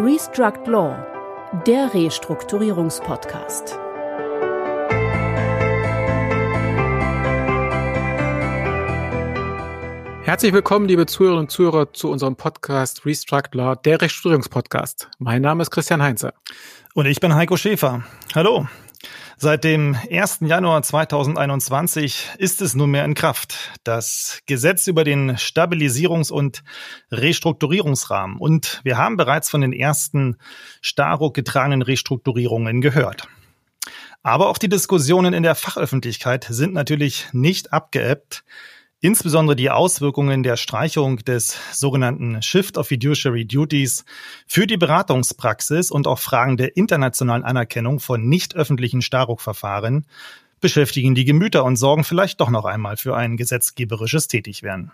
Restruct Law, der Restrukturierungspodcast. Herzlich willkommen, liebe Zuhörerinnen und Zuhörer, zu unserem Podcast Restruct Law, der Restrukturierungspodcast. Mein Name ist Christian Heinze. Und ich bin Heiko Schäfer. Hallo. Seit dem 1. Januar 2021 ist es nunmehr in Kraft. Das Gesetz über den Stabilisierungs- und Restrukturierungsrahmen. Und wir haben bereits von den ersten Staruk getragenen Restrukturierungen gehört. Aber auch die Diskussionen in der Fachöffentlichkeit sind natürlich nicht abgeebbt. Insbesondere die Auswirkungen der Streichung des sogenannten Shift of Fiduciary Duties für die Beratungspraxis und auch Fragen der internationalen Anerkennung von nicht öffentlichen Staruk-Verfahren beschäftigen die Gemüter und sorgen vielleicht doch noch einmal für ein gesetzgeberisches Tätigwerden.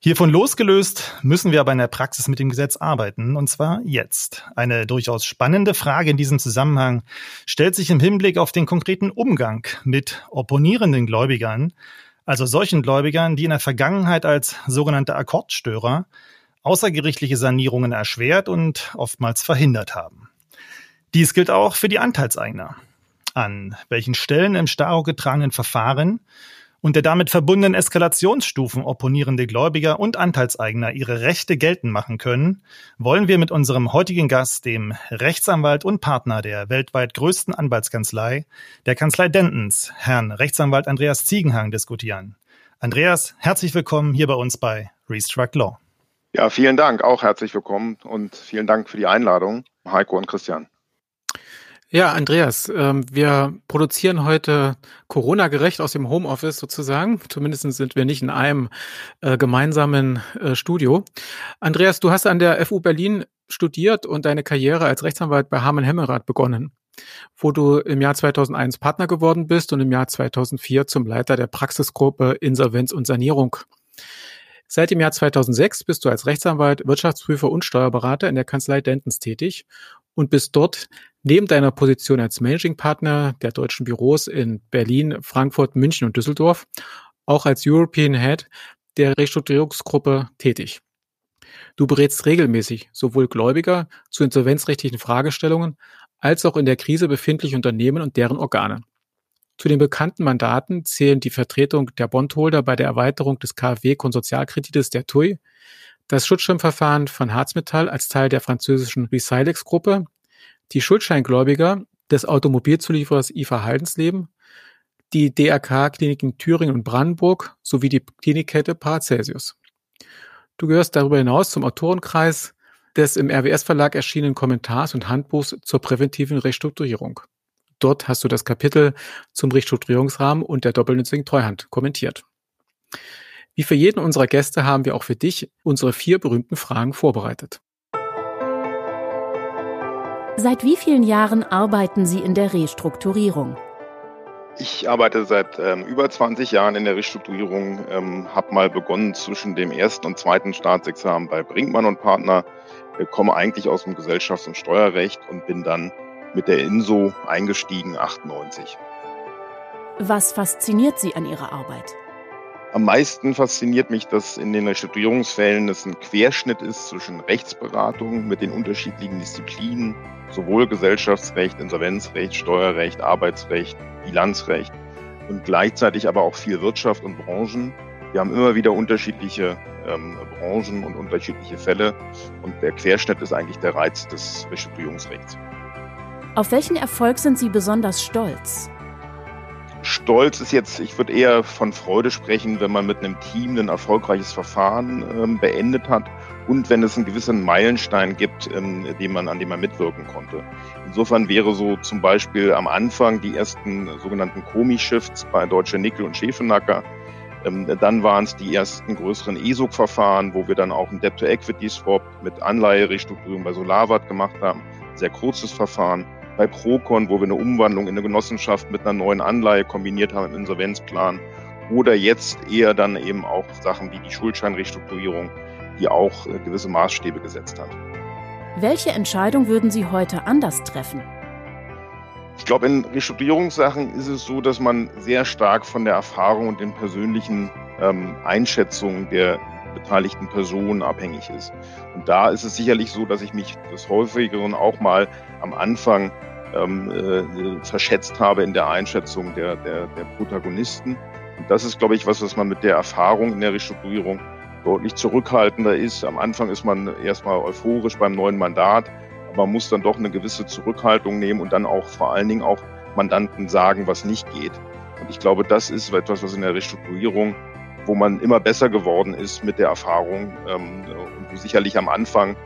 Hiervon losgelöst müssen wir aber in der Praxis mit dem Gesetz arbeiten, und zwar jetzt. Eine durchaus spannende Frage in diesem Zusammenhang stellt sich im Hinblick auf den konkreten Umgang mit opponierenden Gläubigern, also solchen Gläubigern, die in der Vergangenheit als sogenannte Akkordstörer außergerichtliche Sanierungen erschwert und oftmals verhindert haben. Dies gilt auch für die Anteilseigner. An welchen Stellen im Staro getragenen Verfahren und der damit verbundenen Eskalationsstufen opponierende Gläubiger und Anteilseigner ihre Rechte geltend machen können, wollen wir mit unserem heutigen Gast, dem Rechtsanwalt und Partner der weltweit größten Anwaltskanzlei, der Kanzlei Dentons, Herrn Rechtsanwalt Andreas Ziegenhang, diskutieren. Andreas, herzlich willkommen hier bei uns bei Restruct Law. Ja, vielen Dank, auch herzlich willkommen und vielen Dank für die Einladung, Heiko und Christian. Ja, Andreas, ähm, wir produzieren heute Corona-gerecht aus dem Homeoffice sozusagen. Zumindest sind wir nicht in einem äh, gemeinsamen äh, Studio. Andreas, du hast an der FU Berlin studiert und deine Karriere als Rechtsanwalt bei Harman Hemmerath begonnen, wo du im Jahr 2001 Partner geworden bist und im Jahr 2004 zum Leiter der Praxisgruppe Insolvenz und Sanierung. Seit dem Jahr 2006 bist du als Rechtsanwalt, Wirtschaftsprüfer und Steuerberater in der Kanzlei Dentons tätig und bist dort neben deiner Position als Managing Partner der deutschen Büros in Berlin, Frankfurt, München und Düsseldorf auch als European Head der Restrukturierungsgruppe tätig. Du berätst regelmäßig sowohl Gläubiger zu insolvenzrechtlichen Fragestellungen als auch in der Krise befindliche Unternehmen und deren Organe. Zu den bekannten Mandaten zählen die Vertretung der Bondholder bei der Erweiterung des KfW-Konsortialkredites der TUI, das Schutzschirmverfahren von Harzmetall als Teil der französischen Resilex-Gruppe, die Schuldscheingläubiger des Automobilzulieferers IFA Haldensleben, die DRK-Kliniken Thüringen und Brandenburg sowie die Klinikkette Paracelsius. Du gehörst darüber hinaus zum Autorenkreis des im RWS-Verlag erschienenen Kommentars und Handbuchs zur präventiven Restrukturierung. Dort hast du das Kapitel zum Restrukturierungsrahmen und der doppelnützigen Treuhand kommentiert. Wie für jeden unserer Gäste haben wir auch für dich unsere vier berühmten Fragen vorbereitet. Seit wie vielen Jahren arbeiten Sie in der Restrukturierung? Ich arbeite seit ähm, über 20 Jahren in der Restrukturierung, ähm, habe mal begonnen zwischen dem ersten und zweiten Staatsexamen bei Brinkmann und Partner, äh, komme eigentlich aus dem Gesellschafts- und Steuerrecht und bin dann mit der INSO eingestiegen 98. Was fasziniert Sie an Ihrer Arbeit? Am meisten fasziniert mich, dass in den Restrukturierungsfällen es ein Querschnitt ist zwischen Rechtsberatung mit den unterschiedlichen Disziplinen, sowohl Gesellschaftsrecht, Insolvenzrecht, Steuerrecht, Arbeitsrecht, Bilanzrecht und gleichzeitig aber auch viel Wirtschaft und Branchen. Wir haben immer wieder unterschiedliche ähm, Branchen und unterschiedliche Fälle und der Querschnitt ist eigentlich der Reiz des Restrukturierungsrechts. Auf welchen Erfolg sind Sie besonders stolz? Stolz ist jetzt, ich würde eher von Freude sprechen, wenn man mit einem Team ein erfolgreiches Verfahren ähm, beendet hat und wenn es einen gewissen Meilenstein gibt, ähm, den man, an dem man mitwirken konnte. Insofern wäre so zum Beispiel am Anfang die ersten sogenannten Komi-Shifts bei Deutsche Nickel und Schäfenacker. Ähm, dann waren es die ersten größeren ESOC-Verfahren, wo wir dann auch ein Debt-to-Equity-Swap mit Anleihe-Restrukturierung bei Solarwatt gemacht haben. Sehr kurzes Verfahren bei Procon, wo wir eine Umwandlung in eine Genossenschaft mit einer neuen Anleihe kombiniert haben im Insolvenzplan. Oder jetzt eher dann eben auch Sachen wie die Schuldscheinrestrukturierung, die auch äh, gewisse Maßstäbe gesetzt hat. Welche Entscheidung würden Sie heute anders treffen? Ich glaube, in Restrukturierungssachen ist es so, dass man sehr stark von der Erfahrung und den persönlichen ähm, Einschätzungen der beteiligten Personen abhängig ist. Und da ist es sicherlich so, dass ich mich des Häufigeren auch mal am Anfang ähm, äh, verschätzt habe in der Einschätzung der, der, der Protagonisten. Und das ist, glaube ich, was, was man mit der Erfahrung in der Restrukturierung deutlich zurückhaltender ist. Am Anfang ist man erstmal euphorisch beim neuen Mandat, aber man muss dann doch eine gewisse Zurückhaltung nehmen und dann auch vor allen Dingen auch Mandanten sagen, was nicht geht. Und ich glaube, das ist etwas, was in der Restrukturierung, wo man immer besser geworden ist mit der Erfahrung ähm, und wo sicherlich am Anfang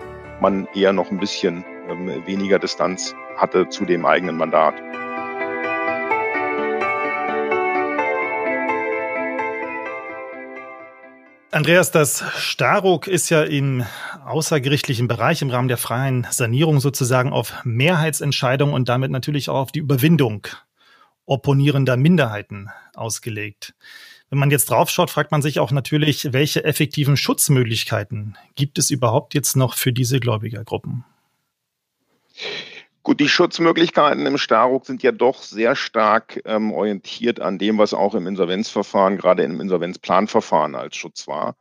man eher noch ein bisschen ähm, weniger Distanz hatte zu dem eigenen Mandat. Andreas, das Staruk ist ja im außergerichtlichen Bereich im Rahmen der freien Sanierung sozusagen auf Mehrheitsentscheidungen und damit natürlich auch auf die Überwindung opponierender Minderheiten ausgelegt. Wenn man jetzt draufschaut, fragt man sich auch natürlich, welche effektiven Schutzmöglichkeiten gibt es überhaupt jetzt noch für diese Gläubigergruppen? Gut, die Schutzmöglichkeiten im Staruk sind ja doch sehr stark ähm, orientiert an dem, was auch im Insolvenzverfahren, gerade im Insolvenzplanverfahren als Schutz war.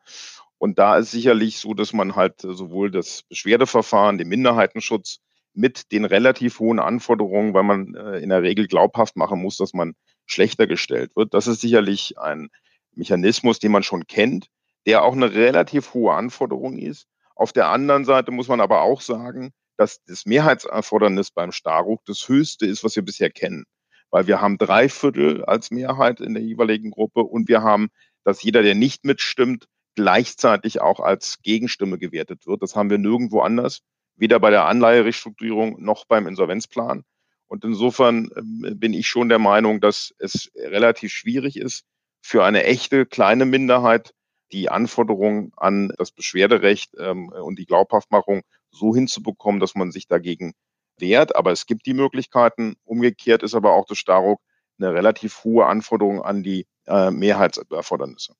Und da ist sicherlich so, dass man halt sowohl das Beschwerdeverfahren, den Minderheitenschutz mit den relativ hohen Anforderungen, weil man äh, in der Regel glaubhaft machen muss, dass man schlechter gestellt wird. Das ist sicherlich ein Mechanismus, den man schon kennt, der auch eine relativ hohe Anforderung ist. Auf der anderen Seite muss man aber auch sagen, dass das Mehrheitserfordernis beim Staruk das höchste ist, was wir bisher kennen. Weil wir haben drei Viertel als Mehrheit in der jeweiligen Gruppe und wir haben, dass jeder, der nicht mitstimmt, gleichzeitig auch als Gegenstimme gewertet wird. Das haben wir nirgendwo anders, weder bei der Anleiherestrukturierung noch beim Insolvenzplan. Und insofern ähm, bin ich schon der Meinung, dass es relativ schwierig ist, für eine echte kleine Minderheit die Anforderungen an das Beschwerderecht ähm, und die Glaubhaftmachung so hinzubekommen, dass man sich dagegen wehrt. Aber es gibt die Möglichkeiten. Umgekehrt ist aber auch das Staruk eine relativ hohe Anforderung an die äh, Mehrheitserfordernisse.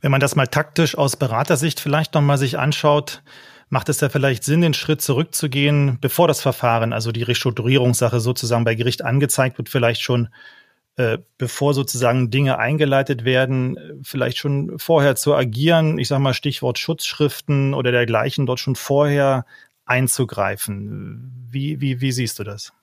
Wenn man das mal taktisch aus Beratersicht vielleicht nochmal sich anschaut, macht es ja vielleicht Sinn, den Schritt zurückzugehen, bevor das Verfahren, also die Restrukturierungssache sozusagen bei Gericht angezeigt wird, vielleicht schon äh, bevor sozusagen Dinge eingeleitet werden, vielleicht schon vorher zu agieren, ich sage mal Stichwort Schutzschriften oder dergleichen, dort schon vorher einzugreifen. Wie, wie, wie siehst du das?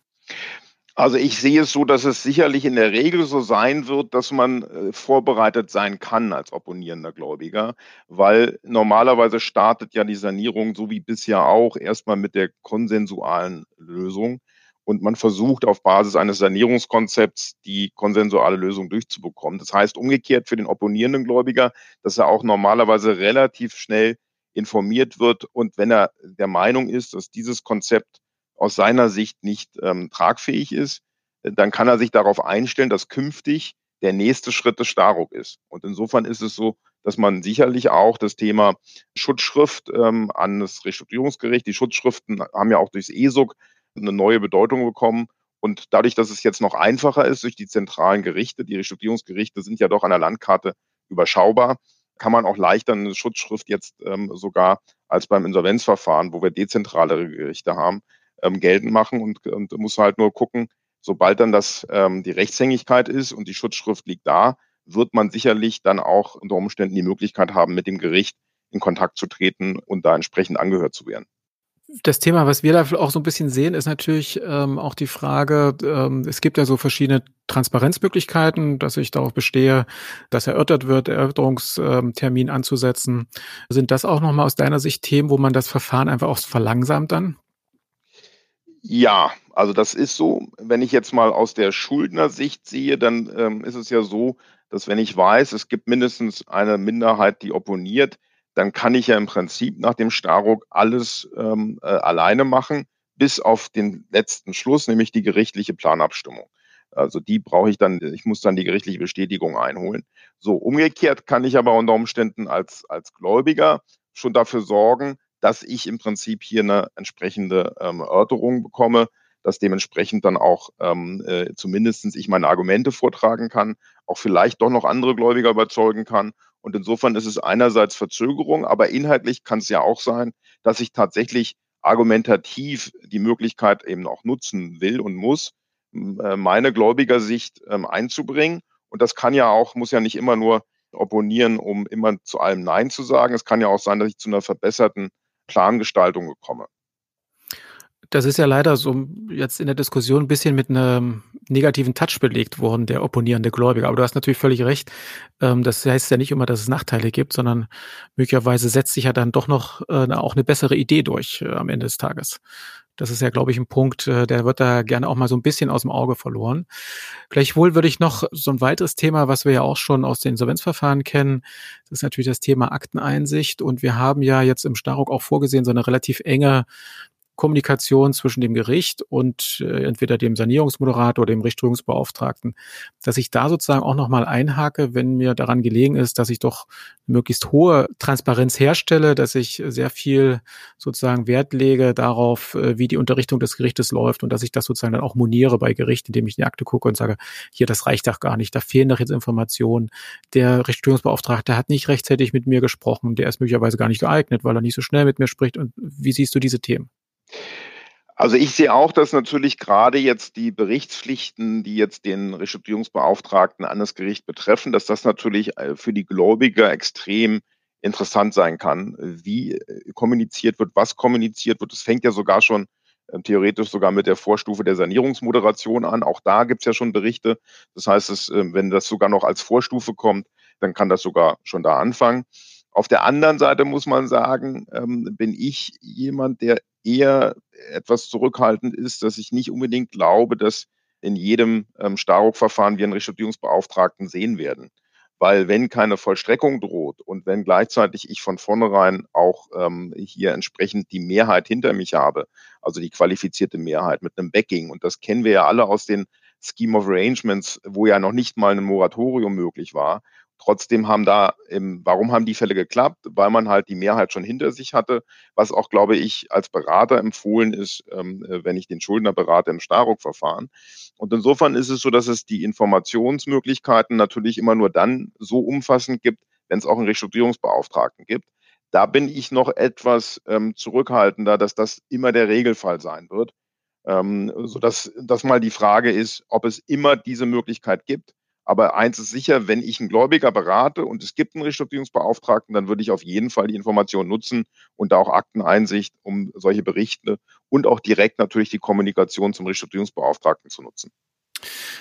Also ich sehe es so, dass es sicherlich in der Regel so sein wird, dass man äh, vorbereitet sein kann als opponierender Gläubiger, weil normalerweise startet ja die Sanierung so wie bisher auch erstmal mit der konsensualen Lösung und man versucht auf Basis eines Sanierungskonzepts die konsensuale Lösung durchzubekommen. Das heißt umgekehrt für den opponierenden Gläubiger, dass er auch normalerweise relativ schnell informiert wird und wenn er der Meinung ist, dass dieses Konzept aus seiner Sicht nicht ähm, tragfähig ist, dann kann er sich darauf einstellen, dass künftig der nächste Schritt des Staruk ist. Und insofern ist es so, dass man sicherlich auch das Thema Schutzschrift ähm, an das Restrukturierungsgericht, die Schutzschriften haben ja auch durchs ESUG eine neue Bedeutung bekommen. Und dadurch, dass es jetzt noch einfacher ist durch die zentralen Gerichte, die Restrukturierungsgerichte sind ja doch an der Landkarte überschaubar, kann man auch leichter eine Schutzschrift jetzt ähm, sogar als beim Insolvenzverfahren, wo wir dezentralere Gerichte haben, ähm, geltend machen und, und muss halt nur gucken, sobald dann das ähm, die Rechtshängigkeit ist und die Schutzschrift liegt da, wird man sicherlich dann auch unter Umständen die Möglichkeit haben, mit dem Gericht in Kontakt zu treten und da entsprechend angehört zu werden. Das Thema, was wir da auch so ein bisschen sehen, ist natürlich ähm, auch die Frage, ähm, es gibt ja so verschiedene Transparenzmöglichkeiten, dass ich darauf bestehe, dass erörtert wird, Erörterungstermin anzusetzen. Sind das auch nochmal aus deiner Sicht Themen, wo man das Verfahren einfach auch verlangsamt dann? Ja, also das ist so. Wenn ich jetzt mal aus der Schuldnersicht sehe, dann ähm, ist es ja so, dass wenn ich weiß, es gibt mindestens eine Minderheit, die opponiert, dann kann ich ja im Prinzip nach dem Staruk alles ähm, äh, alleine machen, bis auf den letzten Schluss, nämlich die gerichtliche Planabstimmung. Also die brauche ich dann, ich muss dann die gerichtliche Bestätigung einholen. So, umgekehrt kann ich aber unter Umständen als, als Gläubiger schon dafür sorgen, dass ich im Prinzip hier eine entsprechende ähm, Erörterung bekomme, dass dementsprechend dann auch ähm, äh, zumindest ich meine Argumente vortragen kann, auch vielleicht doch noch andere Gläubiger überzeugen kann und insofern ist es einerseits Verzögerung, aber inhaltlich kann es ja auch sein, dass ich tatsächlich argumentativ die Möglichkeit eben auch nutzen will und muss, äh, meine Gläubigersicht ähm, einzubringen. Und das kann ja auch, muss ja nicht immer nur opponieren, um immer zu allem Nein zu sagen. Es kann ja auch sein, dass ich zu einer verbesserten Plangestaltung komme. Das ist ja leider so jetzt in der Diskussion ein bisschen mit einem negativen Touch belegt worden, der opponierende Gläubiger. Aber du hast natürlich völlig recht. Ähm, das heißt ja nicht immer, dass es Nachteile gibt, sondern möglicherweise setzt sich ja dann doch noch äh, auch eine bessere Idee durch äh, am Ende des Tages. Das ist ja, glaube ich, ein Punkt, äh, der wird da gerne auch mal so ein bisschen aus dem Auge verloren. Gleichwohl würde ich noch so ein weiteres Thema, was wir ja auch schon aus den Insolvenzverfahren kennen, das ist natürlich das Thema Akteneinsicht. Und wir haben ja jetzt im Staruk auch vorgesehen, so eine relativ enge Kommunikation zwischen dem Gericht und äh, entweder dem Sanierungsmoderator oder dem Richterungsbeauftragten, dass ich da sozusagen auch nochmal einhake, wenn mir daran gelegen ist, dass ich doch möglichst hohe Transparenz herstelle, dass ich sehr viel sozusagen Wert lege darauf, äh, wie die Unterrichtung des Gerichtes läuft und dass ich das sozusagen dann auch moniere bei Gericht, indem ich in die Akte gucke und sage, hier, das reicht doch gar nicht, da fehlen doch jetzt Informationen. Der Richterungsbeauftragte hat nicht rechtzeitig mit mir gesprochen, der ist möglicherweise gar nicht geeignet, weil er nicht so schnell mit mir spricht. Und wie siehst du diese Themen? Also ich sehe auch, dass natürlich gerade jetzt die Berichtspflichten, die jetzt den Restrukturierungsbeauftragten an das Gericht betreffen, dass das natürlich äh, für die Gläubiger extrem interessant sein kann, wie äh, kommuniziert wird, was kommuniziert wird. Das fängt ja sogar schon äh, theoretisch sogar mit der Vorstufe der Sanierungsmoderation an. Auch da gibt es ja schon Berichte. Das heißt, es, wenn das sogar noch als Vorstufe kommt, dann kann das sogar schon da anfangen. Auf der anderen Seite muss man sagen, ähm, bin ich jemand, der eher etwas zurückhaltend ist, dass ich nicht unbedingt glaube, dass in jedem ähm, Staruk-Verfahren wir einen Restrukturierungsbeauftragten sehen werden. Weil wenn keine Vollstreckung droht und wenn gleichzeitig ich von vornherein auch ähm, hier entsprechend die Mehrheit hinter mich habe, also die qualifizierte Mehrheit mit einem Backing, und das kennen wir ja alle aus den Scheme of Arrangements, wo ja noch nicht mal ein Moratorium möglich war, Trotzdem haben da, ähm, warum haben die Fälle geklappt? Weil man halt die Mehrheit schon hinter sich hatte, was auch, glaube ich, als Berater empfohlen ist, ähm, äh, wenn ich den Schuldner berate im Staruk-Verfahren. Und insofern ist es so, dass es die Informationsmöglichkeiten natürlich immer nur dann so umfassend gibt, wenn es auch einen Restrukturierungsbeauftragten gibt. Da bin ich noch etwas ähm, zurückhaltender, dass das immer der Regelfall sein wird. Ähm, sodass das mal die Frage ist, ob es immer diese Möglichkeit gibt aber eins ist sicher, wenn ich einen Gläubiger berate und es gibt einen Restrukturierungsbeauftragten, dann würde ich auf jeden Fall die Information nutzen und da auch Akteneinsicht, um solche Berichte und auch direkt natürlich die Kommunikation zum Restrukturierungsbeauftragten zu nutzen.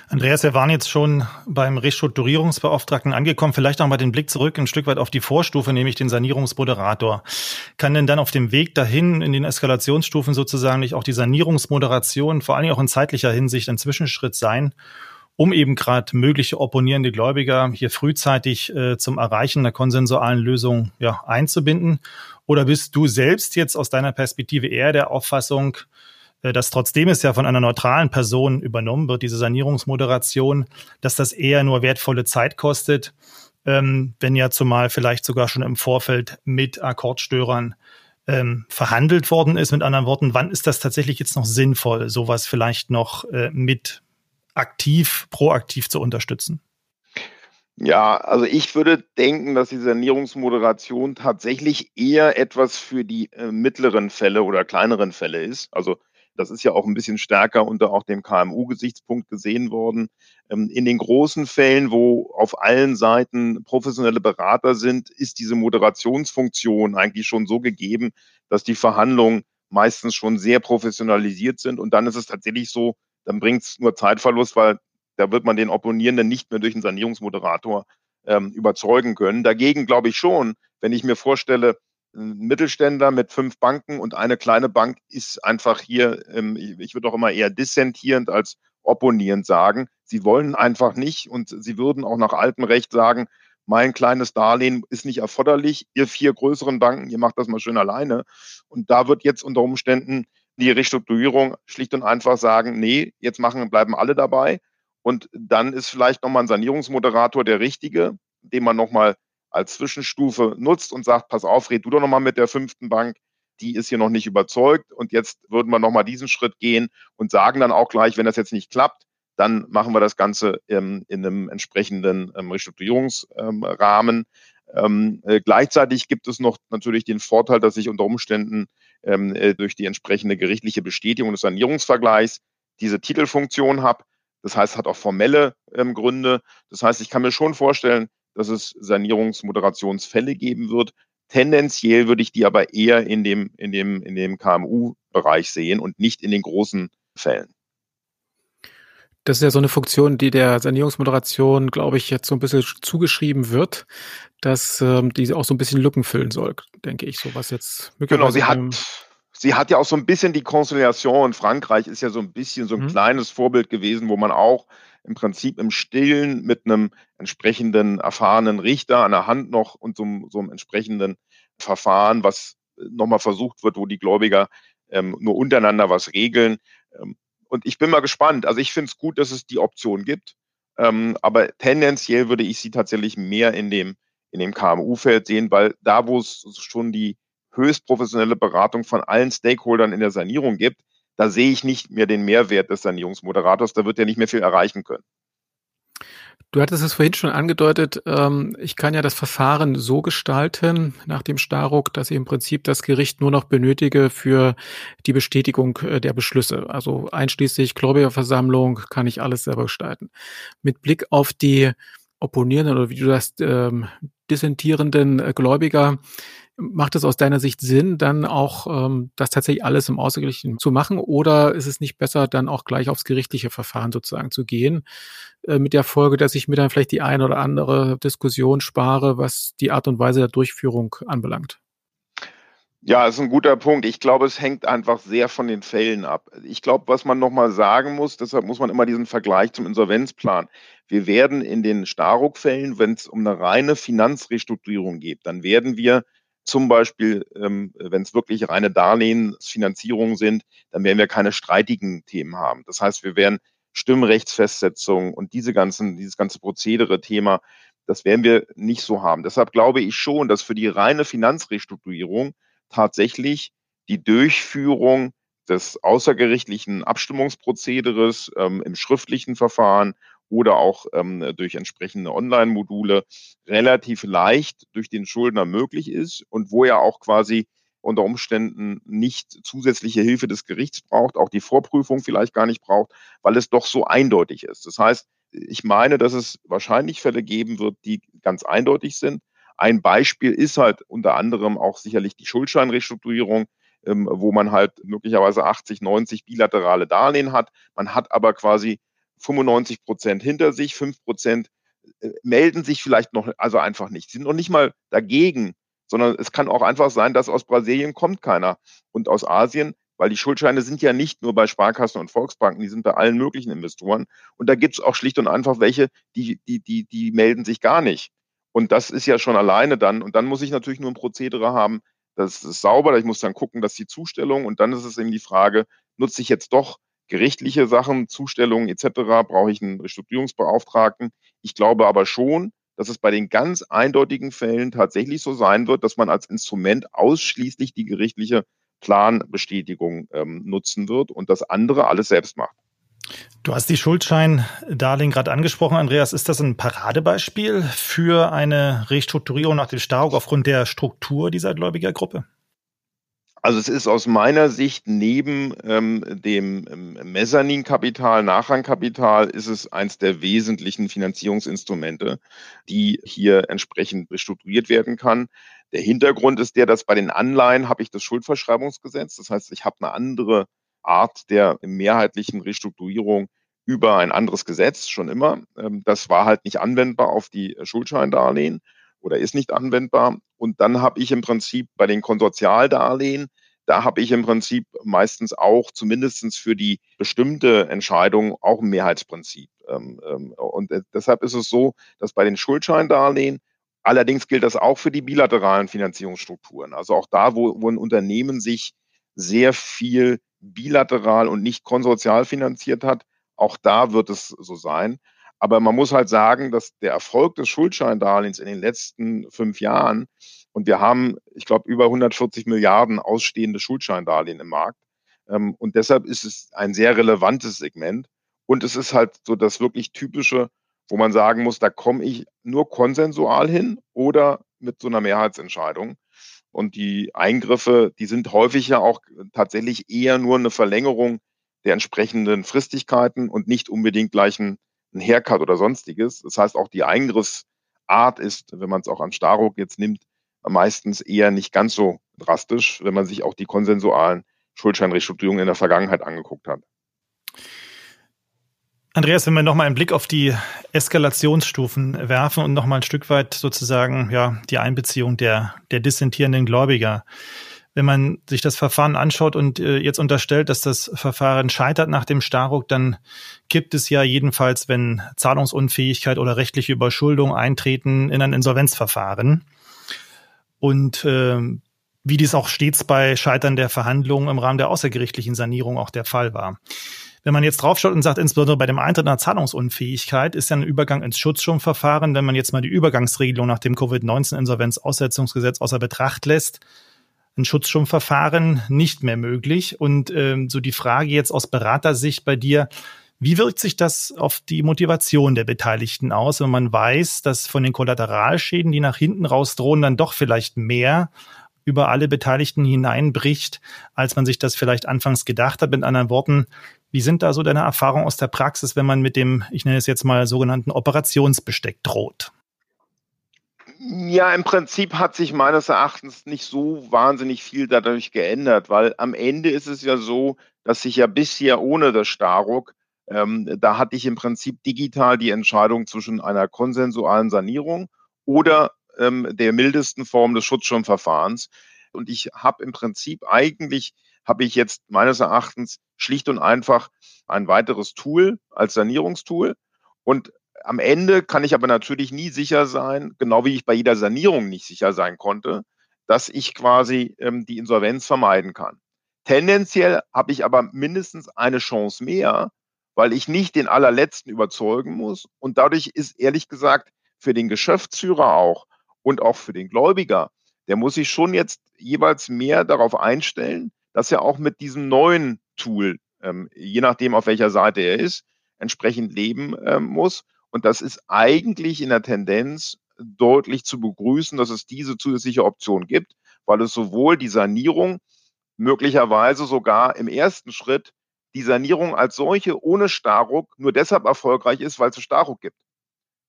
Andreas, wir waren jetzt schon beim Restrukturierungsbeauftragten angekommen. Vielleicht noch mal den Blick zurück ein Stück weit auf die Vorstufe, nämlich den Sanierungsmoderator. Kann denn dann auf dem Weg dahin in den Eskalationsstufen sozusagen nicht auch die Sanierungsmoderation, vor allem auch in zeitlicher Hinsicht, ein Zwischenschritt sein, um eben gerade mögliche opponierende Gläubiger hier frühzeitig äh, zum Erreichen einer konsensualen Lösung ja, einzubinden? Oder bist du selbst jetzt aus deiner Perspektive eher der Auffassung, äh, dass trotzdem es ja von einer neutralen Person übernommen wird, diese Sanierungsmoderation, dass das eher nur wertvolle Zeit kostet, ähm, wenn ja zumal vielleicht sogar schon im Vorfeld mit Akkordstörern ähm, verhandelt worden ist. Mit anderen Worten, wann ist das tatsächlich jetzt noch sinnvoll, sowas vielleicht noch äh, mit aktiv, proaktiv zu unterstützen? Ja, also ich würde denken, dass die Sanierungsmoderation tatsächlich eher etwas für die äh, mittleren Fälle oder kleineren Fälle ist. Also das ist ja auch ein bisschen stärker unter auch dem KMU-Gesichtspunkt gesehen worden. Ähm, in den großen Fällen, wo auf allen Seiten professionelle Berater sind, ist diese Moderationsfunktion eigentlich schon so gegeben, dass die Verhandlungen meistens schon sehr professionalisiert sind. Und dann ist es tatsächlich so, dann bringt es nur Zeitverlust, weil da wird man den Opponierenden nicht mehr durch einen Sanierungsmoderator ähm, überzeugen können. Dagegen glaube ich schon, wenn ich mir vorstelle, ein Mittelständler mit fünf Banken und eine kleine Bank ist einfach hier, ähm, ich, würde auch immer eher dissentierend als opponierend sagen. Sie wollen einfach nicht und sie würden auch nach altem Recht sagen, mein kleines Darlehen ist nicht erforderlich. Ihr vier größeren Banken, ihr macht das mal schön alleine. Und da wird jetzt unter Umständen die Restrukturierung schlicht und einfach sagen, nee, jetzt machen, bleiben alle dabei. Und dann ist vielleicht nochmal ein Sanierungsmoderator der richtige, den man nochmal als Zwischenstufe nutzt und sagt, pass auf, red du doch nochmal mit der fünften Bank, die ist hier noch nicht überzeugt. Und jetzt würden wir nochmal diesen Schritt gehen und sagen dann auch gleich, wenn das jetzt nicht klappt, dann machen wir das Ganze ähm, in einem entsprechenden ähm, Restrukturierungsrahmen. Ähm, äh, gleichzeitig gibt es noch natürlich den Vorteil, dass ich unter Umständen ähm, äh, durch die entsprechende gerichtliche Bestätigung des Sanierungsvergleichs diese Titelfunktion habe. Das heißt, hat auch formelle ähm, Gründe. Das heißt, ich kann mir schon vorstellen, dass es Sanierungsmoderationsfälle geben wird. Tendenziell würde ich die aber eher in dem, in dem, in dem KMU-Bereich sehen und nicht in den großen Fällen. Das ist ja so eine Funktion, die der Sanierungsmoderation, glaube ich, jetzt so ein bisschen zugeschrieben wird, dass ähm, die auch so ein bisschen Lücken füllen soll, denke ich, so was jetzt Genau, sie hat, sie hat ja auch so ein bisschen die Konstellation in Frankreich ist ja so ein bisschen so ein mhm. kleines Vorbild gewesen, wo man auch im Prinzip im Stillen mit einem entsprechenden erfahrenen Richter an der Hand noch und so, so einem entsprechenden Verfahren, was nochmal versucht wird, wo die Gläubiger ähm, nur untereinander was regeln, ähm, und ich bin mal gespannt. Also ich finde es gut, dass es die Option gibt. Ähm, aber tendenziell würde ich sie tatsächlich mehr in dem, in dem KMU-Feld sehen, weil da, wo es schon die höchst professionelle Beratung von allen Stakeholdern in der Sanierung gibt, da sehe ich nicht mehr den Mehrwert des Sanierungsmoderators. Da wird er nicht mehr viel erreichen können. Du hattest es vorhin schon angedeutet, ähm, ich kann ja das Verfahren so gestalten nach dem Starruck, dass ich im Prinzip das Gericht nur noch benötige für die Bestätigung äh, der Beschlüsse. Also einschließlich Gläubigerversammlung kann ich alles selber gestalten. Mit Blick auf die opponierenden oder wie du das ähm, dissentierenden äh, Gläubiger Macht es aus deiner Sicht Sinn, dann auch ähm, das tatsächlich alles im Außergerichtlichen zu machen? Oder ist es nicht besser, dann auch gleich aufs gerichtliche Verfahren sozusagen zu gehen? Äh, mit der Folge, dass ich mir dann vielleicht die eine oder andere Diskussion spare, was die Art und Weise der Durchführung anbelangt? Ja, ist ein guter Punkt. Ich glaube, es hängt einfach sehr von den Fällen ab. Ich glaube, was man nochmal sagen muss, deshalb muss man immer diesen Vergleich zum Insolvenzplan. Wir werden in den Staruk-Fällen, wenn es um eine reine Finanzrestrukturierung geht, dann werden wir zum Beispiel, ähm, wenn es wirklich reine Darlehensfinanzierungen sind, dann werden wir keine streitigen Themen haben. Das heißt, wir werden Stimmrechtsfestsetzung und diese ganzen, dieses ganze Prozedere-Thema, das werden wir nicht so haben. Deshalb glaube ich schon, dass für die reine Finanzrestrukturierung tatsächlich die Durchführung des außergerichtlichen Abstimmungsprozederes ähm, im schriftlichen Verfahren oder auch ähm, durch entsprechende Online-Module relativ leicht durch den Schuldner möglich ist und wo er auch quasi unter Umständen nicht zusätzliche Hilfe des Gerichts braucht, auch die Vorprüfung vielleicht gar nicht braucht, weil es doch so eindeutig ist. Das heißt, ich meine, dass es wahrscheinlich Fälle geben wird, die ganz eindeutig sind. Ein Beispiel ist halt unter anderem auch sicherlich die Schuldscheinrestrukturierung, ähm, wo man halt möglicherweise 80, 90 bilaterale Darlehen hat. Man hat aber quasi 95 Prozent hinter sich, 5 Prozent äh, melden sich vielleicht noch, also einfach nicht. Sie sind noch nicht mal dagegen, sondern es kann auch einfach sein, dass aus Brasilien kommt keiner und aus Asien, weil die Schuldscheine sind ja nicht nur bei Sparkassen und Volksbanken, die sind bei allen möglichen Investoren. Und da gibt es auch schlicht und einfach welche, die, die, die, die melden sich gar nicht. Und das ist ja schon alleine dann. Und dann muss ich natürlich nur ein Prozedere haben, das ist sauber. Ich muss dann gucken, dass die Zustellung und dann ist es eben die Frage, nutze ich jetzt doch gerichtliche Sachen, Zustellungen etc. brauche ich einen Restrukturierungsbeauftragten. Ich glaube aber schon, dass es bei den ganz eindeutigen Fällen tatsächlich so sein wird, dass man als Instrument ausschließlich die gerichtliche Planbestätigung ähm, nutzen wird und das andere alles selbst macht. Du hast die Schuldscheindarlehen gerade angesprochen, Andreas. Ist das ein Paradebeispiel für eine Restrukturierung nach dem Staruk aufgrund der Struktur dieser Gläubigergruppe? Also es ist aus meiner Sicht neben ähm, dem ähm, Mezzaninkapital, Nachrangkapital, ist es eins der wesentlichen Finanzierungsinstrumente, die hier entsprechend restrukturiert werden kann. Der Hintergrund ist der, dass bei den Anleihen habe ich das Schuldverschreibungsgesetz. Das heißt, ich habe eine andere Art der mehrheitlichen Restrukturierung über ein anderes Gesetz schon immer. Ähm, das war halt nicht anwendbar auf die Schuldscheindarlehen oder ist nicht anwendbar. Und dann habe ich im Prinzip bei den Konsortialdarlehen, da habe ich im Prinzip meistens auch zumindestens für die bestimmte Entscheidung auch ein Mehrheitsprinzip. Ähm, ähm, und äh, deshalb ist es so, dass bei den Schuldscheindarlehen Allerdings gilt das auch für die bilateralen Finanzierungsstrukturen. Also auch da, wo, wo ein Unternehmen sich sehr viel bilateral und nicht konsortial finanziert hat, auch da wird es so sein. Aber man muss halt sagen, dass der Erfolg des Schuldscheindarlehens in den letzten fünf Jahren, und wir haben, ich glaube, über 140 Milliarden ausstehende Schuldscheindarlehen im Markt. Ähm, und deshalb ist es ein sehr relevantes Segment. Und es ist halt so das wirklich typische, wo man sagen muss, da komme ich nur konsensual hin oder mit so einer Mehrheitsentscheidung. Und die Eingriffe, die sind häufig ja auch tatsächlich eher nur eine Verlängerung der entsprechenden Fristigkeiten und nicht unbedingt gleich ein ein Haircut oder sonstiges. Das heißt, auch die Eingriffs, Art ist, wenn man es auch an Staruk jetzt nimmt, meistens eher nicht ganz so drastisch, wenn man sich auch die konsensualen Schuldscheinrestrukturierungen in der Vergangenheit angeguckt hat. Andreas, wenn wir nochmal einen Blick auf die Eskalationsstufen werfen und nochmal ein Stück weit sozusagen ja die Einbeziehung der, der dissentierenden Gläubiger. Wenn man sich das Verfahren anschaut und äh, jetzt unterstellt, dass das Verfahren scheitert nach dem Staruk, dann gibt es ja jedenfalls, wenn Zahlungsunfähigkeit oder rechtliche Überschuldung eintreten, in ein Insolvenzverfahren. Und äh, wie dies auch stets bei Scheitern der Verhandlungen im Rahmen der außergerichtlichen Sanierung auch der Fall war. Wenn man jetzt draufschaut und sagt, insbesondere bei dem Eintritt einer Zahlungsunfähigkeit ist ja ein Übergang ins Schutzschirmverfahren, wenn man jetzt mal die Übergangsregelung nach dem Covid-19-Insolvenzaussetzungsgesetz außer Betracht lässt, ein Schutzschirmverfahren nicht mehr möglich. Und ähm, so die Frage jetzt aus Beratersicht bei dir, wie wirkt sich das auf die Motivation der Beteiligten aus, wenn man weiß, dass von den Kollateralschäden, die nach hinten raus drohen, dann doch vielleicht mehr über alle Beteiligten hineinbricht, als man sich das vielleicht anfangs gedacht hat. Mit anderen Worten, wie sind da so deine Erfahrungen aus der Praxis, wenn man mit dem, ich nenne es jetzt mal sogenannten Operationsbesteck droht? Ja, im Prinzip hat sich meines Erachtens nicht so wahnsinnig viel dadurch geändert, weil am Ende ist es ja so, dass sich ja bisher ohne das Staruk, ähm, da hatte ich im Prinzip digital die Entscheidung zwischen einer konsensualen Sanierung oder ähm, der mildesten Form des Schutzschirmverfahrens. Und ich habe im Prinzip eigentlich, habe ich jetzt meines Erachtens schlicht und einfach ein weiteres Tool als Sanierungstool. Und am Ende kann ich aber natürlich nie sicher sein, genau wie ich bei jeder Sanierung nicht sicher sein konnte, dass ich quasi ähm, die Insolvenz vermeiden kann. Tendenziell habe ich aber mindestens eine Chance mehr, weil ich nicht den allerletzten überzeugen muss. Und dadurch ist ehrlich gesagt für den Geschäftsführer auch und auch für den Gläubiger, der muss sich schon jetzt jeweils mehr darauf einstellen, dass er auch mit diesem neuen Tool, ähm, je nachdem auf welcher Seite er ist, entsprechend leben ähm, muss. Und das ist eigentlich in der Tendenz deutlich zu begrüßen, dass es diese zusätzliche Option gibt, weil es sowohl die Sanierung möglicherweise sogar im ersten Schritt die Sanierung als solche ohne Starruck nur deshalb erfolgreich ist, weil es Starruck gibt.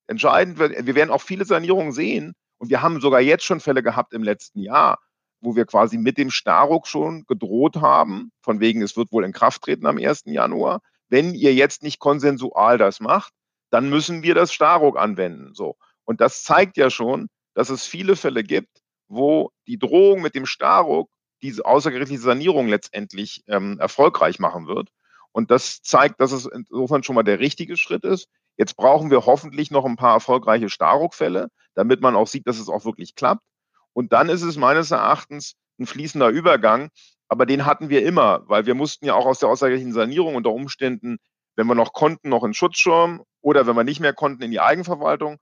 Entscheidend wir werden auch viele Sanierungen sehen, und wir haben sogar jetzt schon Fälle gehabt im letzten Jahr, wo wir quasi mit dem Staruk schon gedroht haben, von wegen, es wird wohl in Kraft treten am 1. Januar. Wenn ihr jetzt nicht konsensual das macht, dann müssen wir das Staruk anwenden. So. Und das zeigt ja schon, dass es viele Fälle gibt, wo die Drohung mit dem Staruk diese außergerichtliche Sanierung letztendlich ähm, erfolgreich machen wird. Und das zeigt, dass es insofern schon mal der richtige Schritt ist. Jetzt brauchen wir hoffentlich noch ein paar erfolgreiche Staruk-Fälle, damit man auch sieht, dass es auch wirklich klappt. Und dann ist es meines Erachtens ein fließender Übergang. Aber den hatten wir immer, weil wir mussten ja auch aus der außergerichtlichen Sanierung unter Umständen, wenn wir noch konnten, noch in Schutzschirm oder wenn wir nicht mehr konnten, in die Eigenverwaltung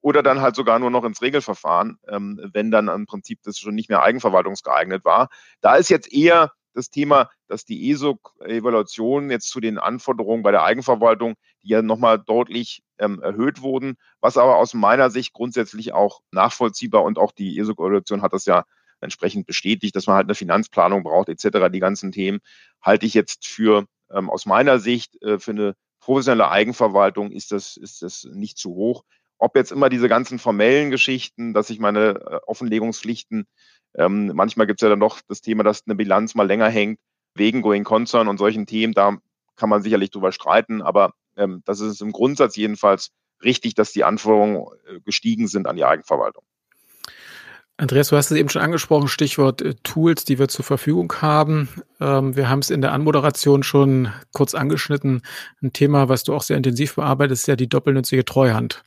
oder dann halt sogar nur noch ins Regelverfahren, ähm, wenn dann im Prinzip das schon nicht mehr eigenverwaltungsgeeignet war. Da ist jetzt eher das Thema, dass die ESOC-Evaluation jetzt zu den Anforderungen bei der Eigenverwaltung, die ja nochmal deutlich ähm, erhöht wurden, was aber aus meiner Sicht grundsätzlich auch nachvollziehbar und auch die ESOC-Evaluation hat das ja entsprechend bestätigt, dass man halt eine Finanzplanung braucht etc. Die ganzen Themen halte ich jetzt für ähm, aus meiner Sicht äh, für eine professionelle Eigenverwaltung ist das, ist das nicht zu hoch. Ob jetzt immer diese ganzen formellen Geschichten, dass ich meine äh, Offenlegungspflichten ähm, manchmal gibt es ja dann doch das Thema, dass eine Bilanz mal länger hängt, wegen Going Concern und solchen Themen. Da kann man sicherlich drüber streiten, aber ähm, das ist im Grundsatz jedenfalls richtig, dass die Anforderungen äh, gestiegen sind an die Eigenverwaltung. Andreas, du hast es eben schon angesprochen, Stichwort äh, Tools, die wir zur Verfügung haben. Ähm, wir haben es in der Anmoderation schon kurz angeschnitten. Ein Thema, was du auch sehr intensiv bearbeitest, ist ja die doppelnützige Treuhand.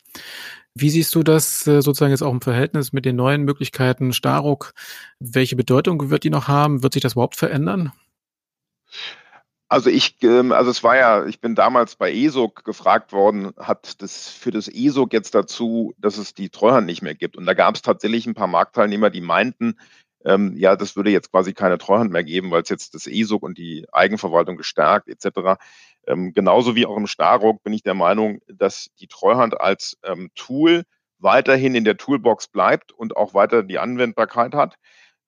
Wie siehst du das äh, sozusagen jetzt auch im Verhältnis mit den neuen Möglichkeiten Staruk? Welche Bedeutung wird die noch haben? Wird sich das überhaupt verändern? Also ich, ähm, also es war ja, ich bin damals bei ESOC gefragt worden, hat das für das ESOC jetzt dazu, dass es die Treuhand nicht mehr gibt. Und da gab es tatsächlich ein paar Marktteilnehmer, die meinten, ähm, ja, das würde jetzt quasi keine Treuhand mehr geben, weil es jetzt das ESOC und die Eigenverwaltung gestärkt etc. Ähm, genauso wie auch im Starrock bin ich der Meinung, dass die Treuhand als ähm, Tool weiterhin in der Toolbox bleibt und auch weiter die Anwendbarkeit hat.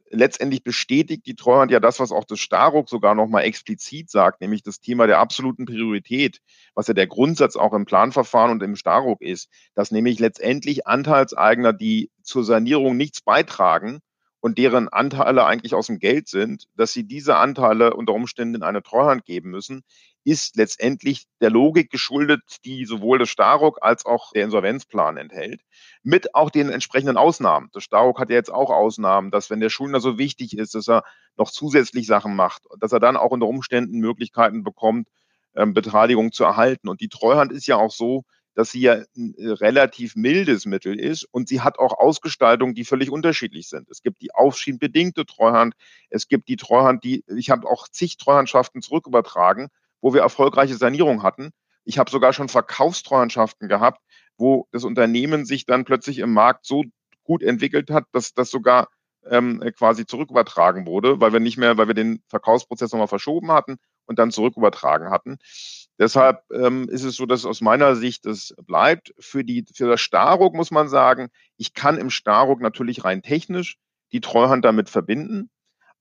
Letztendlich bestätigt die Treuhand ja das, was auch das Staruk sogar nochmal explizit sagt, nämlich das Thema der absoluten Priorität, was ja der Grundsatz auch im Planverfahren und im Staruk ist, dass nämlich letztendlich Anteilseigner, die zur Sanierung nichts beitragen, und deren Anteile eigentlich aus dem Geld sind, dass sie diese Anteile unter Umständen in eine Treuhand geben müssen, ist letztendlich der Logik geschuldet, die sowohl das Staruk als auch der Insolvenzplan enthält, mit auch den entsprechenden Ausnahmen. Das Staruk hat ja jetzt auch Ausnahmen, dass wenn der Schuldner so wichtig ist, dass er noch zusätzlich Sachen macht, dass er dann auch unter Umständen Möglichkeiten bekommt, ähm, Beteiligung zu erhalten. Und die Treuhand ist ja auch so, dass sie ja ein äh, relativ mildes Mittel ist und sie hat auch Ausgestaltungen, die völlig unterschiedlich sind. Es gibt die aufschiebedingte Treuhand, es gibt die Treuhand, die, ich habe auch zig Treuhandschaften zurückübertragen, wo wir erfolgreiche Sanierung hatten. Ich habe sogar schon Verkaufstreuhandschaften gehabt, wo das Unternehmen sich dann plötzlich im Markt so gut entwickelt hat, dass das sogar ähm, quasi zurückübertragen wurde, weil wir nicht mehr, weil wir den Verkaufsprozess nochmal verschoben hatten und dann zurückübertragen hatten. Deshalb ähm, ist es so, dass aus meiner Sicht es bleibt. Für, die, für das Staruk muss man sagen, ich kann im Staruk natürlich rein technisch die Treuhand damit verbinden.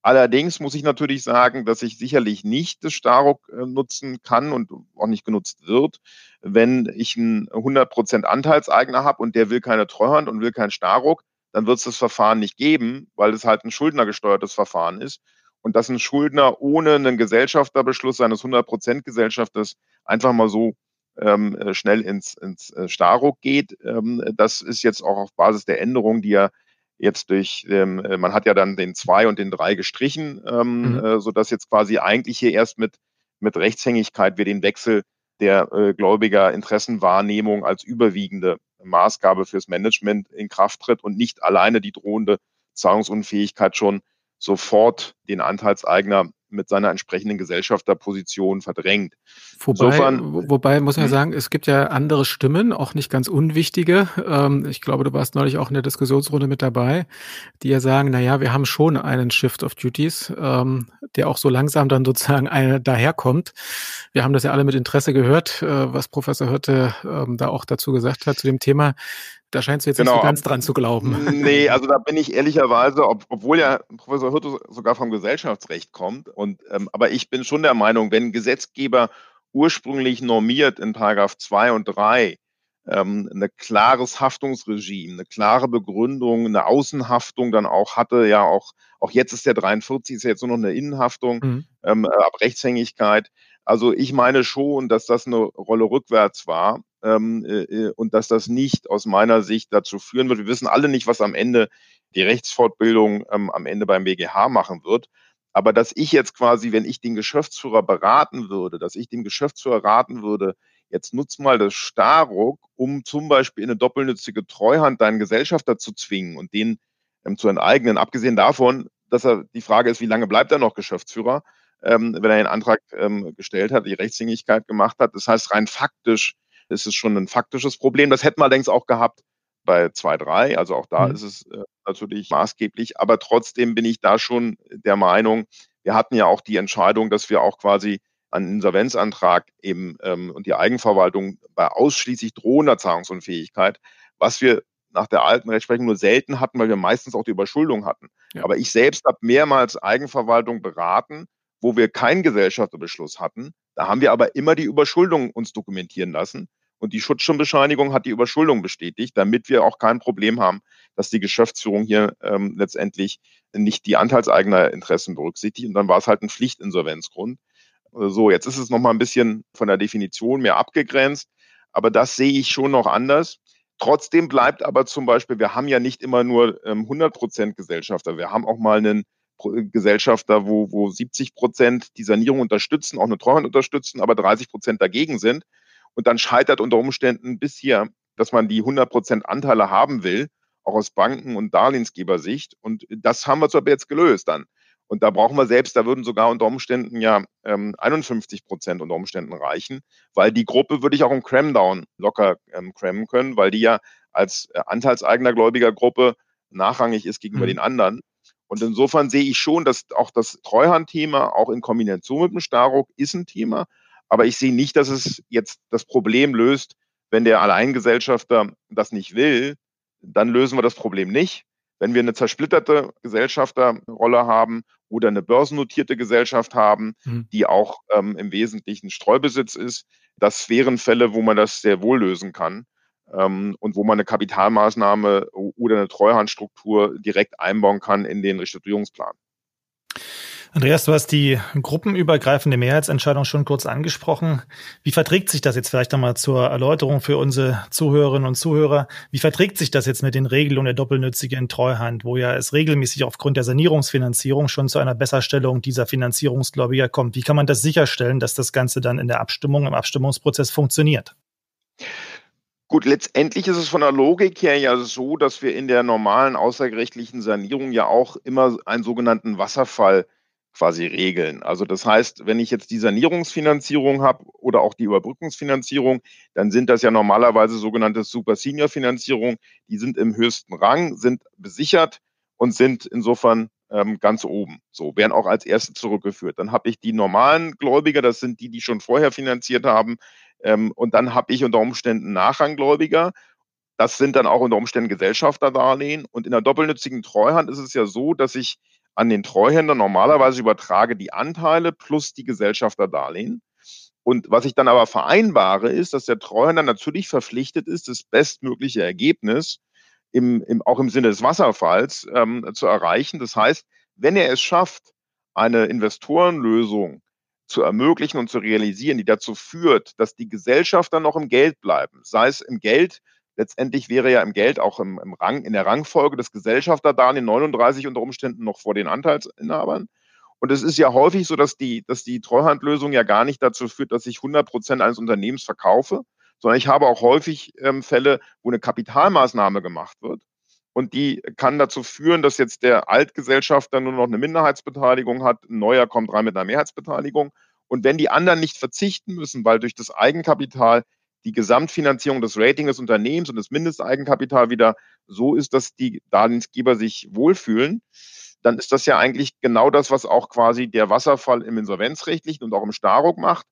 Allerdings muss ich natürlich sagen, dass ich sicherlich nicht das Staruk äh, nutzen kann und auch nicht genutzt wird, wenn ich einen 100% Anteilseigner habe und der will keine Treuhand und will kein Staruk, dann wird es das Verfahren nicht geben, weil es halt ein schuldnergesteuertes Verfahren ist und dass ein Schuldner ohne einen Gesellschafterbeschluss seines 100% Gesellschafters einfach mal so ähm, äh, schnell ins, ins äh, Staruk geht. Ähm, das ist jetzt auch auf Basis der Änderung, die ja jetzt durch, ähm, äh, man hat ja dann den zwei und den drei gestrichen, ähm, mhm. äh, sodass jetzt quasi eigentlich hier erst mit, mit Rechtshängigkeit wir den Wechsel der äh, Gläubiger Interessenwahrnehmung als überwiegende Maßgabe fürs Management in Kraft tritt und nicht alleine die drohende Zahlungsunfähigkeit schon sofort den Anteilseigner mit seiner entsprechenden Gesellschafterposition verdrängt. Wobei, Insofern, wobei muss man hm? sagen, es gibt ja andere Stimmen, auch nicht ganz unwichtige. Ähm, ich glaube, du warst neulich auch in der Diskussionsrunde mit dabei, die ja sagen, na ja, wir haben schon einen Shift of Duties, ähm, der auch so langsam dann sozusagen eine daherkommt. Wir haben das ja alle mit Interesse gehört, äh, was Professor Hürte ähm, da auch dazu gesagt hat zu dem Thema. Da scheinst du jetzt genau. nicht so genau. ganz dran zu glauben. Nee, also da bin ich ehrlicherweise, ob, obwohl ja Professor Hürte sogar vom Gesellschaftsrecht kommt, und, ähm, aber ich bin schon der Meinung, wenn Gesetzgeber ursprünglich normiert in Paragraph 2 und 3 ähm, ein klares Haftungsregime, eine klare Begründung, eine Außenhaftung dann auch hatte, ja auch, auch jetzt ist der 43, ist ja jetzt nur noch eine Innenhaftung, mhm. ähm, ab Rechtshängigkeit. Also ich meine schon, dass das eine Rolle rückwärts war ähm, äh, äh, und dass das nicht aus meiner Sicht dazu führen wird. Wir wissen alle nicht, was am Ende die Rechtsfortbildung ähm, am Ende beim BGH machen wird. Aber dass ich jetzt quasi, wenn ich den Geschäftsführer beraten würde, dass ich dem Geschäftsführer raten würde, jetzt nutz mal das Starruck, um zum Beispiel in eine doppelnützige Treuhand deinen Gesellschafter zu zwingen und den ähm, zu enteignen. Abgesehen davon, dass er die Frage ist, wie lange bleibt er noch Geschäftsführer, ähm, wenn er den Antrag ähm, gestellt hat, die Rechtshängigkeit gemacht hat. Das heißt, rein faktisch ist es schon ein faktisches Problem. Das hätten wir allerdings auch gehabt bei 2.3. Also auch da mhm. ist es äh, natürlich maßgeblich. Aber trotzdem bin ich da schon der Meinung, wir hatten ja auch die Entscheidung, dass wir auch quasi einen Insolvenzantrag eben ähm, und die Eigenverwaltung bei ausschließlich drohender Zahlungsunfähigkeit, was wir nach der alten Rechtsprechung nur selten hatten, weil wir meistens auch die Überschuldung hatten. Ja. Aber ich selbst habe mehrmals Eigenverwaltung beraten, wo wir keinen Gesellschafterbeschluss hatten. Da haben wir aber immer die Überschuldung uns dokumentieren lassen. Und die Schutzschirmbescheinigung hat die Überschuldung bestätigt, damit wir auch kein Problem haben, dass die Geschäftsführung hier ähm, letztendlich nicht die Anteilseigner-Interessen berücksichtigt. Und dann war es halt ein Pflichtinsolvenzgrund. So, jetzt ist es nochmal ein bisschen von der Definition mehr abgegrenzt. Aber das sehe ich schon noch anders. Trotzdem bleibt aber zum Beispiel, wir haben ja nicht immer nur ähm, 100 Prozent Gesellschafter. Wir haben auch mal einen Gesellschafter, wo, wo 70 Prozent die Sanierung unterstützen, auch eine Treuhand unterstützen, aber 30 Prozent dagegen sind. Und dann scheitert unter Umständen bis hier, dass man die 100 Prozent Anteile haben will, auch aus Banken- und Darlehensgebersicht. Und das haben wir zwar jetzt gelöst dann. Und da brauchen wir selbst, da würden sogar unter Umständen ja ähm, 51 Prozent unter Umständen reichen, weil die Gruppe würde ich auch im Cramdown locker ähm, crammen können, weil die ja als äh, anteilseigener gläubiger Gruppe nachrangig ist gegenüber mhm. den anderen. Und insofern sehe ich schon, dass auch das Treuhandthema auch in Kombination mit dem Staruk ist ein Thema. Aber ich sehe nicht, dass es jetzt das Problem löst, wenn der Alleingesellschafter das nicht will, dann lösen wir das Problem nicht. Wenn wir eine zersplitterte Gesellschafterrolle haben oder eine börsennotierte Gesellschaft haben, mhm. die auch ähm, im Wesentlichen Streubesitz ist, das wären Fälle, wo man das sehr wohl lösen kann ähm, und wo man eine Kapitalmaßnahme oder eine Treuhandstruktur direkt einbauen kann in den Restrukturierungsplan. Andreas, du hast die gruppenübergreifende Mehrheitsentscheidung schon kurz angesprochen. Wie verträgt sich das jetzt vielleicht einmal zur Erläuterung für unsere Zuhörerinnen und Zuhörer? Wie verträgt sich das jetzt mit den Regelungen der doppelnützigen Treuhand, wo ja es regelmäßig aufgrund der Sanierungsfinanzierung schon zu einer Besserstellung dieser Finanzierungsgläubiger kommt? Wie kann man das sicherstellen, dass das Ganze dann in der Abstimmung, im Abstimmungsprozess funktioniert? Gut, letztendlich ist es von der Logik her ja so, dass wir in der normalen außergerichtlichen Sanierung ja auch immer einen sogenannten Wasserfall quasi regeln. Also das heißt, wenn ich jetzt die Sanierungsfinanzierung habe oder auch die Überbrückungsfinanzierung, dann sind das ja normalerweise sogenannte Super Senior Finanzierung. Die sind im höchsten Rang, sind besichert und sind insofern ähm, ganz oben. So werden auch als erste zurückgeführt. Dann habe ich die normalen Gläubiger, das sind die, die schon vorher finanziert haben. Ähm, und dann habe ich unter Umständen Nachranggläubiger. Das sind dann auch unter Umständen Gesellschafterdarlehen. Und in der doppelnützigen Treuhand ist es ja so, dass ich an den Treuhänder normalerweise übertrage die Anteile plus die Gesellschafterdarlehen. Und was ich dann aber vereinbare, ist, dass der Treuhänder natürlich verpflichtet ist, das bestmögliche Ergebnis im, im, auch im Sinne des Wasserfalls ähm, zu erreichen. Das heißt, wenn er es schafft, eine Investorenlösung zu ermöglichen und zu realisieren, die dazu führt, dass die Gesellschafter noch im Geld bleiben, sei es im Geld Letztendlich wäre ja im Geld auch im, im Rang, in der Rangfolge des Gesellschafterdarlehen 39 unter Umständen noch vor den Anteilsinhabern. Und es ist ja häufig so, dass die, dass die Treuhandlösung ja gar nicht dazu führt, dass ich 100 Prozent eines Unternehmens verkaufe, sondern ich habe auch häufig ähm, Fälle, wo eine Kapitalmaßnahme gemacht wird. Und die kann dazu führen, dass jetzt der Altgesellschafter nur noch eine Minderheitsbeteiligung hat, ein neuer kommt rein mit einer Mehrheitsbeteiligung. Und wenn die anderen nicht verzichten müssen, weil durch das Eigenkapital die Gesamtfinanzierung des Ratings des Unternehmens und das Mindesteigenkapital wieder so ist, dass die Darlehensgeber sich wohlfühlen, dann ist das ja eigentlich genau das, was auch quasi der Wasserfall im Insolvenzrechtlichen und auch im Staruk macht.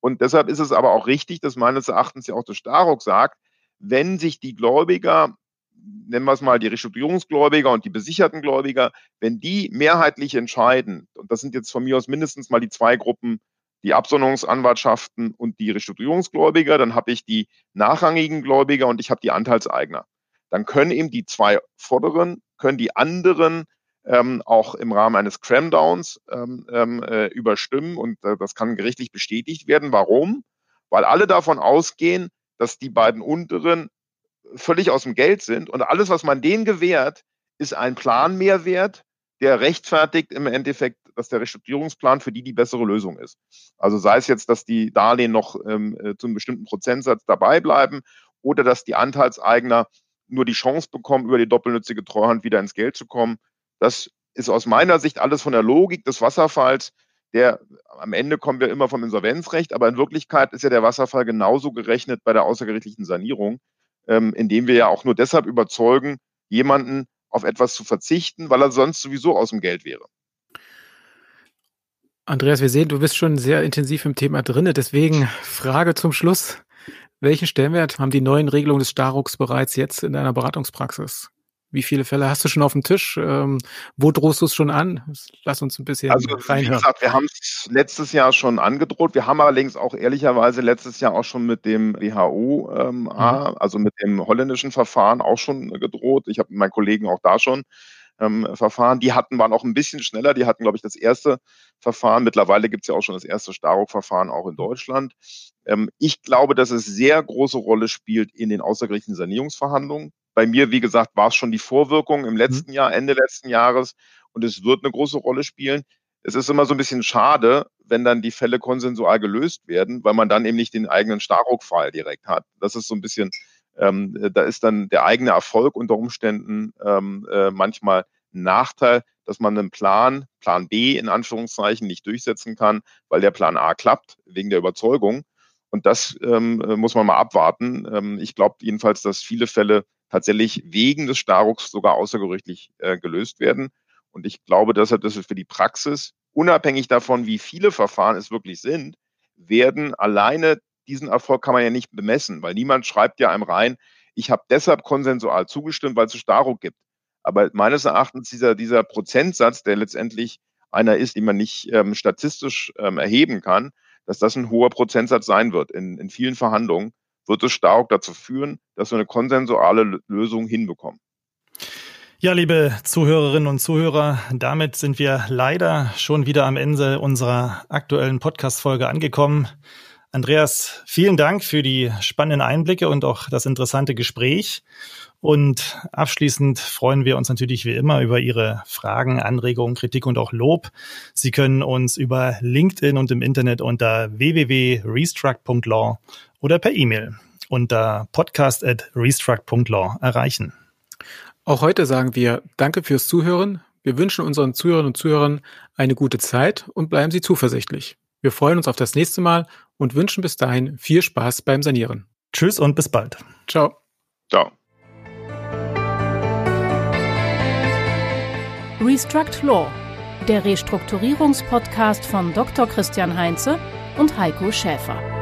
Und deshalb ist es aber auch richtig, dass meines Erachtens ja auch der Staruk sagt, wenn sich die Gläubiger, nennen wir es mal die Restrukturierungsgläubiger und die besicherten Gläubiger, wenn die mehrheitlich entscheiden, und das sind jetzt von mir aus mindestens mal die zwei Gruppen die Absonderungsanwartschaften und die Restrukturierungsgläubiger, dann habe ich die nachrangigen Gläubiger und ich habe die Anteilseigner. Dann können eben die zwei vorderen, können die anderen ähm, auch im Rahmen eines Cramdowns ähm, ähm, äh, überstimmen und äh, das kann gerichtlich bestätigt werden. Warum? Weil alle davon ausgehen, dass die beiden unteren völlig aus dem Geld sind und alles, was man denen gewährt, ist ein Planmehrwert, der rechtfertigt im Endeffekt dass der Restrukturierungsplan für die die bessere Lösung ist. Also sei es jetzt, dass die Darlehen noch ähm, äh, zu einem bestimmten Prozentsatz dabei bleiben oder dass die Anteilseigner nur die Chance bekommen, über die doppelnützige Treuhand wieder ins Geld zu kommen. Das ist aus meiner Sicht alles von der Logik des Wasserfalls. Der am Ende kommen wir immer vom Insolvenzrecht, aber in Wirklichkeit ist ja der Wasserfall genauso gerechnet bei der außergerichtlichen Sanierung, ähm, indem wir ja auch nur deshalb überzeugen, jemanden auf etwas zu verzichten, weil er sonst sowieso aus dem Geld wäre. Andreas, wir sehen, du bist schon sehr intensiv im Thema drinne. Deswegen Frage zum Schluss. Welchen Stellenwert haben die neuen Regelungen des Starucks bereits jetzt in deiner Beratungspraxis? Wie viele Fälle hast du schon auf dem Tisch? Ähm, wo drohst du es schon an? Lass uns ein bisschen also, reinhören. Wie gesagt, wir haben es letztes Jahr schon angedroht. Wir haben allerdings auch ehrlicherweise letztes Jahr auch schon mit dem WHO, ähm, mhm. also mit dem holländischen Verfahren auch schon gedroht. Ich habe mit meinen Kollegen auch da schon ähm, Verfahren. Die hatten, waren auch ein bisschen schneller. Die hatten, glaube ich, das erste Verfahren. Mittlerweile gibt es ja auch schon das erste Staruk-Verfahren auch in Deutschland. Ähm, ich glaube, dass es sehr große Rolle spielt in den außergerichtlichen Sanierungsverhandlungen. Bei mir, wie gesagt, war es schon die Vorwirkung im letzten mhm. Jahr, Ende letzten Jahres. Und es wird eine große Rolle spielen. Es ist immer so ein bisschen schade, wenn dann die Fälle konsensual gelöst werden, weil man dann eben nicht den eigenen Staruk-Fall direkt hat. Das ist so ein bisschen ähm, da ist dann der eigene Erfolg unter Umständen ähm, äh, manchmal ein Nachteil, dass man einen Plan, Plan B in Anführungszeichen, nicht durchsetzen kann, weil der Plan A klappt, wegen der Überzeugung. Und das ähm, muss man mal abwarten. Ähm, ich glaube jedenfalls, dass viele Fälle tatsächlich wegen des Starrucks sogar außergerichtlich äh, gelöst werden. Und ich glaube deshalb, dass es für die Praxis, unabhängig davon, wie viele Verfahren es wirklich sind, werden alleine diesen Erfolg kann man ja nicht bemessen, weil niemand schreibt ja einem rein, ich habe deshalb konsensual zugestimmt, weil es Staruk gibt. Aber meines Erachtens dieser, dieser Prozentsatz, der letztendlich einer ist, den man nicht ähm, statistisch ähm, erheben kann, dass das ein hoher Prozentsatz sein wird. In, in vielen Verhandlungen wird es stark dazu führen, dass wir eine konsensuale Lösung hinbekommen. Ja, liebe Zuhörerinnen und Zuhörer, damit sind wir leider schon wieder am Ende unserer aktuellen Podcast-Folge angekommen. Andreas, vielen Dank für die spannenden Einblicke und auch das interessante Gespräch. Und abschließend freuen wir uns natürlich wie immer über Ihre Fragen, Anregungen, Kritik und auch Lob. Sie können uns über LinkedIn und im Internet unter www.restruct.law oder per E-Mail unter podcast.restruct.law erreichen. Auch heute sagen wir Danke fürs Zuhören. Wir wünschen unseren Zuhörerinnen und Zuhörern eine gute Zeit und bleiben Sie zuversichtlich. Wir freuen uns auf das nächste Mal und wünschen bis dahin viel Spaß beim Sanieren. Tschüss und bis bald. Ciao. Ciao. Restruct Law, der Restrukturierungspodcast von Dr. Christian Heinze und Heiko Schäfer.